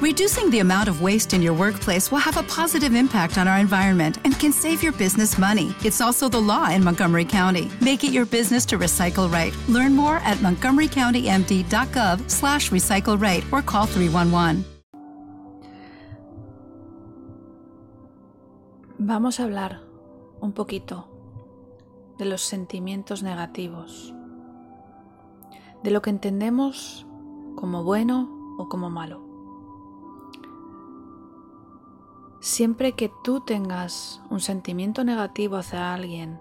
Reducing the amount of waste in your workplace will have a positive impact on our environment and can save your business money. It's also the law in Montgomery County. Make it your business to recycle right. Learn more at montgomerycountymd.gov slash recycle right or call 311. Vamos a hablar un poquito de los sentimientos negativos, de lo que entendemos como bueno o como malo. Siempre que tú tengas un sentimiento negativo hacia alguien,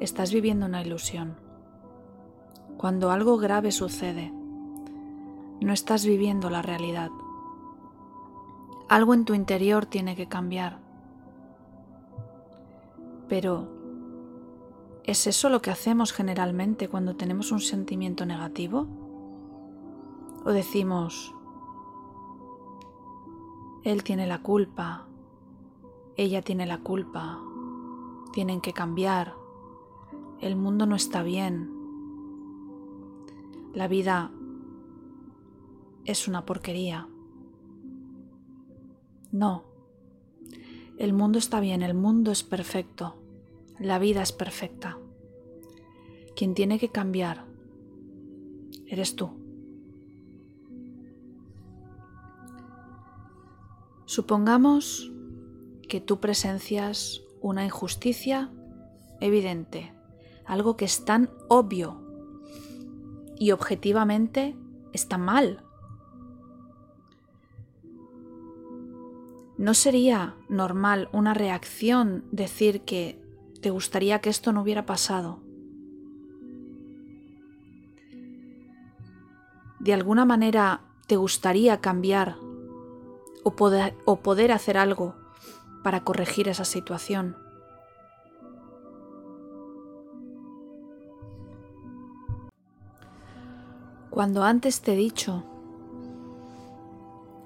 estás viviendo una ilusión. Cuando algo grave sucede, no estás viviendo la realidad. Algo en tu interior tiene que cambiar. Pero, ¿es eso lo que hacemos generalmente cuando tenemos un sentimiento negativo? ¿O decimos, él tiene la culpa, ella tiene la culpa, tienen que cambiar, el mundo no está bien, la vida es una porquería. No, el mundo está bien, el mundo es perfecto, la vida es perfecta. Quien tiene que cambiar eres tú. Supongamos que tú presencias una injusticia evidente, algo que es tan obvio y objetivamente está mal. ¿No sería normal una reacción decir que te gustaría que esto no hubiera pasado? ¿De alguna manera te gustaría cambiar o poder, hacer algo para corregir esa situación. Cuando antes te he dicho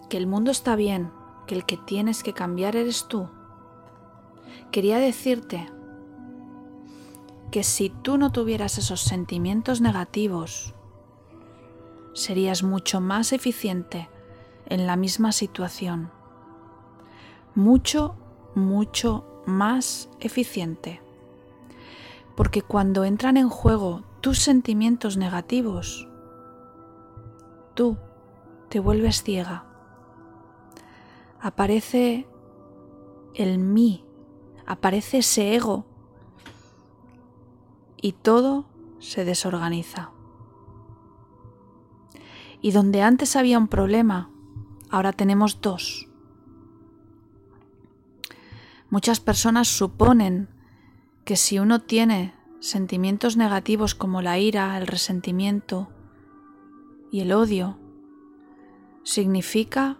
que el mundo está bien, que el que tienes que cambiar eres tú, quería decirte que si tú no tuvieras esos sentimientos negativos, serías mucho más eficiente en la misma situación. Mucho, mucho más eficiente. Porque cuando entran en juego tus sentimientos negativos, tú te vuelves ciega. Aparece el mí, aparece ese ego y todo se desorganiza. Y donde antes había un problema, ahora tenemos dos. Muchas personas suponen que si uno tiene sentimientos negativos como la ira, el resentimiento y el odio, significa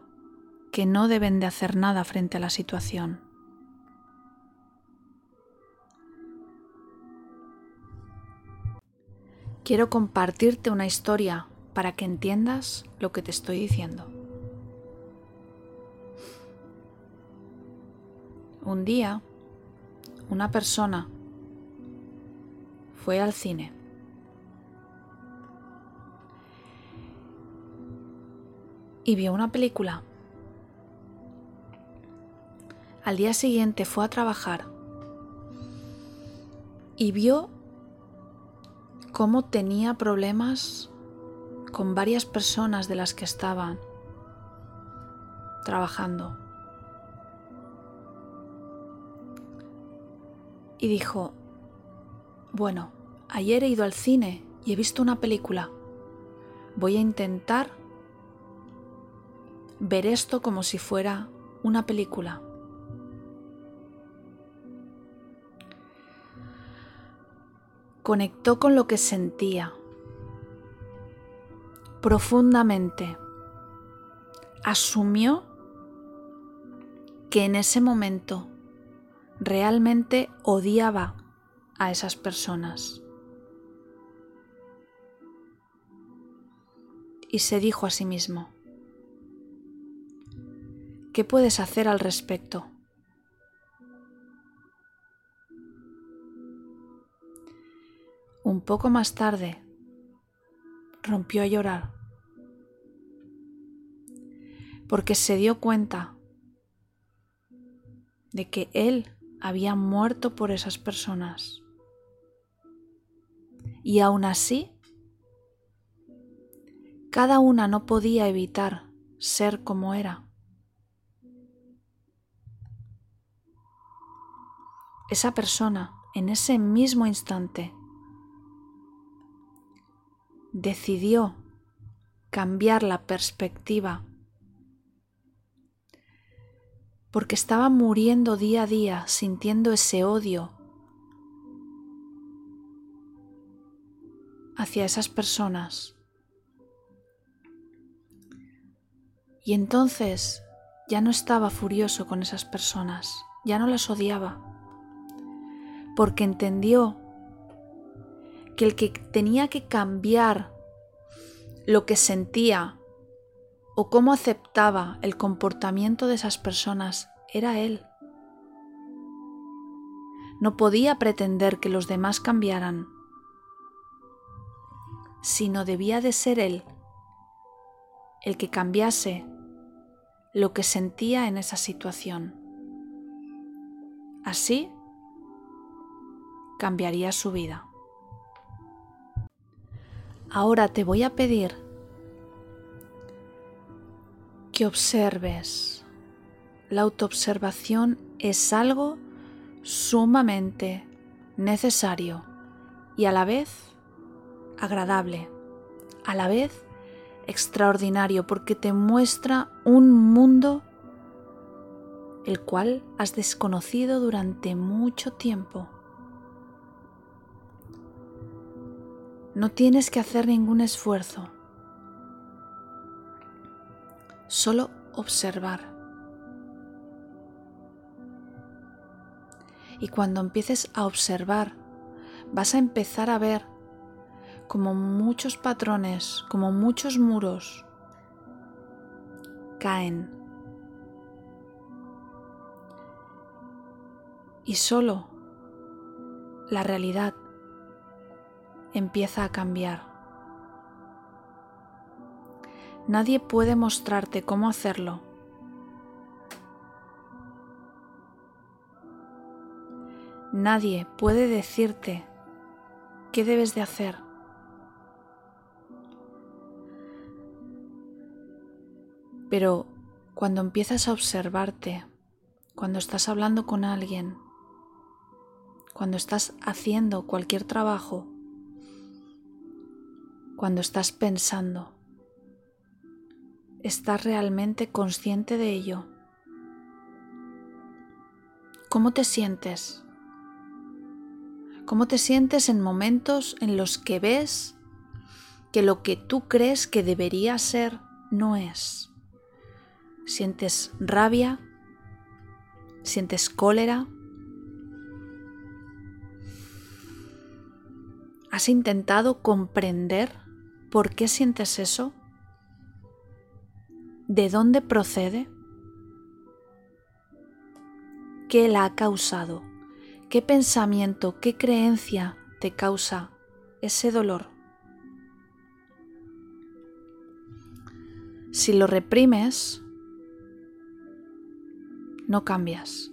que no deben de hacer nada frente a la situación. Quiero compartirte una historia para que entiendas lo que te estoy diciendo. Un día, una persona fue al cine. Y vio una película. Al día siguiente fue a trabajar y vio cómo tenía problemas con varias personas de las que estaban trabajando. Y dijo, bueno, ayer he ido al cine y he visto una película. Voy a intentar ver esto como si fuera una película. Conectó con lo que sentía profundamente. Asumió que en ese momento realmente odiaba a esas personas. Y se dijo a sí mismo, ¿qué puedes hacer al respecto? Un poco más tarde rompió a llorar, porque se dio cuenta de que él había muerto por esas personas. Y aún así, cada una no podía evitar ser como era. Esa persona, en ese mismo instante, decidió cambiar la perspectiva porque estaba muriendo día a día sintiendo ese odio hacia esas personas. Y entonces ya no estaba furioso con esas personas, ya no las odiaba, porque entendió que el que tenía que cambiar lo que sentía o cómo aceptaba el comportamiento de esas personas era él. No podía pretender que los demás cambiaran, sino debía de ser él el que cambiase lo que sentía en esa situación. Así cambiaría su vida. Ahora te voy a pedir que observes. La autoobservación es algo sumamente necesario y a la vez agradable, a la vez extraordinario porque te muestra un mundo el cual has desconocido durante mucho tiempo. No tienes que hacer ningún esfuerzo, solo observar. Y cuando empieces a observar, vas a empezar a ver como muchos patrones, como muchos muros caen. Y solo la realidad empieza a cambiar. Nadie puede mostrarte cómo hacerlo. Nadie puede decirte qué debes de hacer. Pero cuando empiezas a observarte, cuando estás hablando con alguien, cuando estás haciendo cualquier trabajo, cuando estás pensando, ¿estás realmente consciente de ello? ¿Cómo te sientes? ¿Cómo te sientes en momentos en los que ves que lo que tú crees que debería ser no es? ¿Sientes rabia? ¿Sientes cólera? ¿Has intentado comprender ¿Por qué sientes eso? ¿De dónde procede? ¿Qué la ha causado? ¿Qué pensamiento, qué creencia te causa ese dolor? Si lo reprimes, no cambias.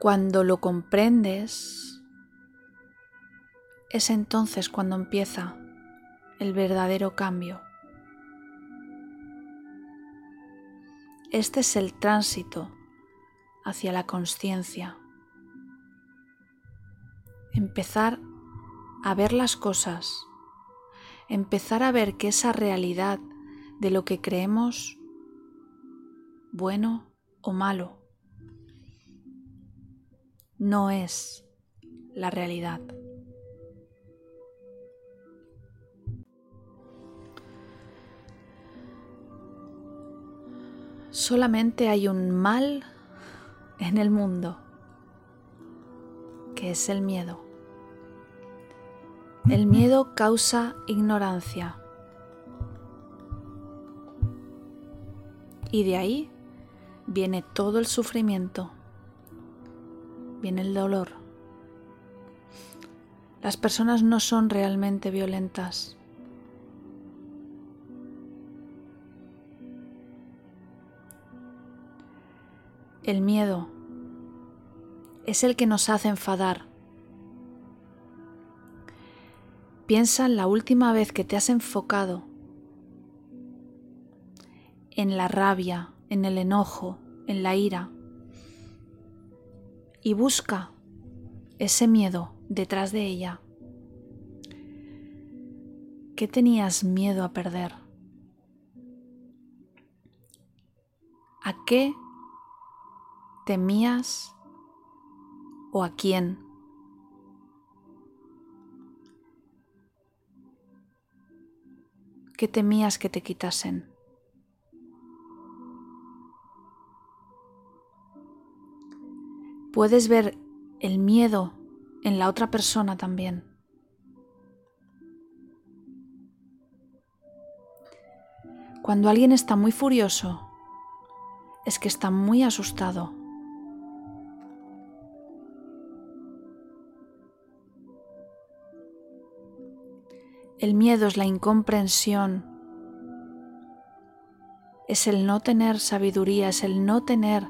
Cuando lo comprendes, es entonces cuando empieza el verdadero cambio. Este es el tránsito hacia la conciencia. Empezar a ver las cosas, empezar a ver que esa realidad de lo que creemos bueno o malo no es la realidad. Solamente hay un mal en el mundo, que es el miedo. El miedo causa ignorancia. Y de ahí viene todo el sufrimiento, viene el dolor. Las personas no son realmente violentas. El miedo es el que nos hace enfadar. Piensa en la última vez que te has enfocado en la rabia, en el enojo, en la ira. Y busca ese miedo detrás de ella. ¿Qué tenías miedo a perder? ¿A qué temías o a quién? ¿Qué temías que te quitasen? puedes ver el miedo en la otra persona también. Cuando alguien está muy furioso, es que está muy asustado. El miedo es la incomprensión, es el no tener sabiduría, es el no tener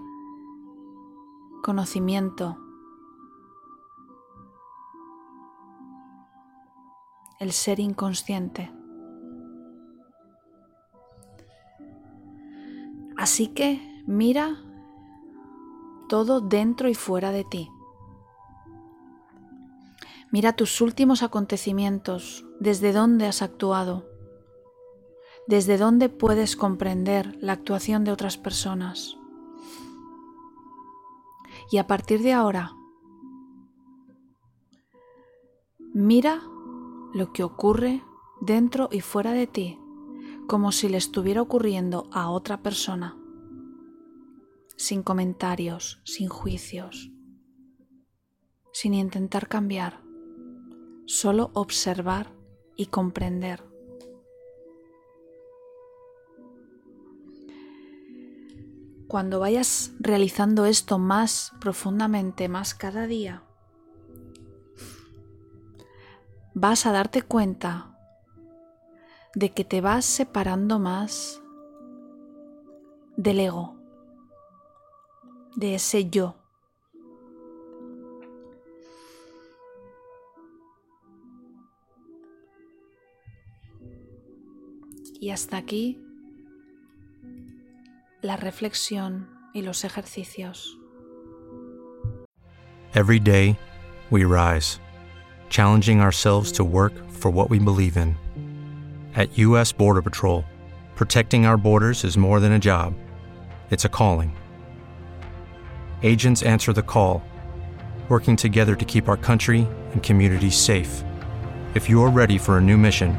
conocimiento, el ser inconsciente. Así que mira todo dentro y fuera de ti. Mira tus últimos acontecimientos, desde dónde has actuado, desde dónde puedes comprender la actuación de otras personas. Y a partir de ahora, mira lo que ocurre dentro y fuera de ti como si le estuviera ocurriendo a otra persona, sin comentarios, sin juicios, sin intentar cambiar, solo observar y comprender. cuando vayas realizando esto más profundamente, más cada día, vas a darte cuenta de que te vas separando más del ego, de ese yo. Y hasta aquí la reflexión y los ejercicios. Every day, we rise, challenging ourselves to work for what we believe in. At U.S. Border Patrol, protecting our borders is more than a job, it's a calling. Agents answer the call, working together to keep our country and communities safe. If you are ready for a new mission,